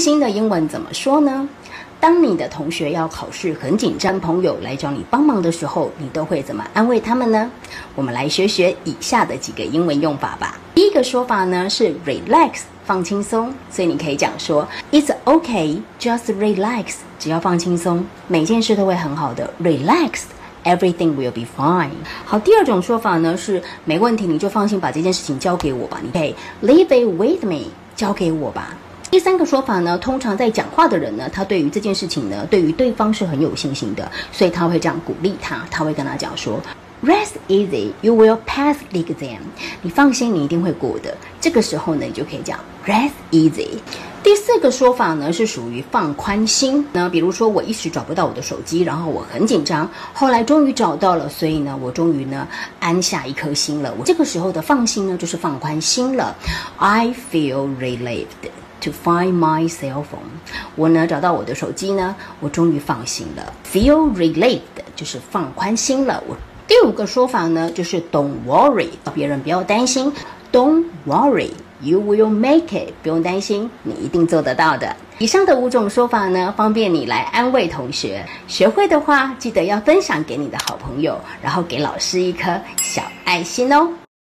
心的英文怎么说呢？当你的同学要考试很紧张，朋友来找你帮忙的时候，你都会怎么安慰他们呢？我们来学学以下的几个英文用法吧。第一个说法呢是 relax，放轻松，所以你可以讲说 It's okay, just relax，只要放轻松，每件事都会很好的。Relax, everything will be fine。好，第二种说法呢是没问题，你就放心把这件事情交给我吧。你可以 leave it with me，交给我吧。第三个说法呢，通常在讲话的人呢，他对于这件事情呢，对于对方是很有信心的，所以他会这样鼓励他，他会跟他讲说，Rest easy, you will pass the exam。你放心，你一定会过的。这个时候呢，你就可以讲 Rest easy。第四个说法呢，是属于放宽心。那比如说，我一时找不到我的手机，然后我很紧张，后来终于找到了，所以呢，我终于呢安下一颗心了。我这个时候的放心呢，就是放宽心了。I feel relieved。To find my cell phone，我呢找到我的手机呢，我终于放心了。Feel relieved 就是放宽心了。我第五个说法呢，就是 Don't worry，别人不要担心。Don't worry，you will make it，不用担心，你一定做得到的。以上的五种说法呢，方便你来安慰同学。学会的话，记得要分享给你的好朋友，然后给老师一颗小爱心哦。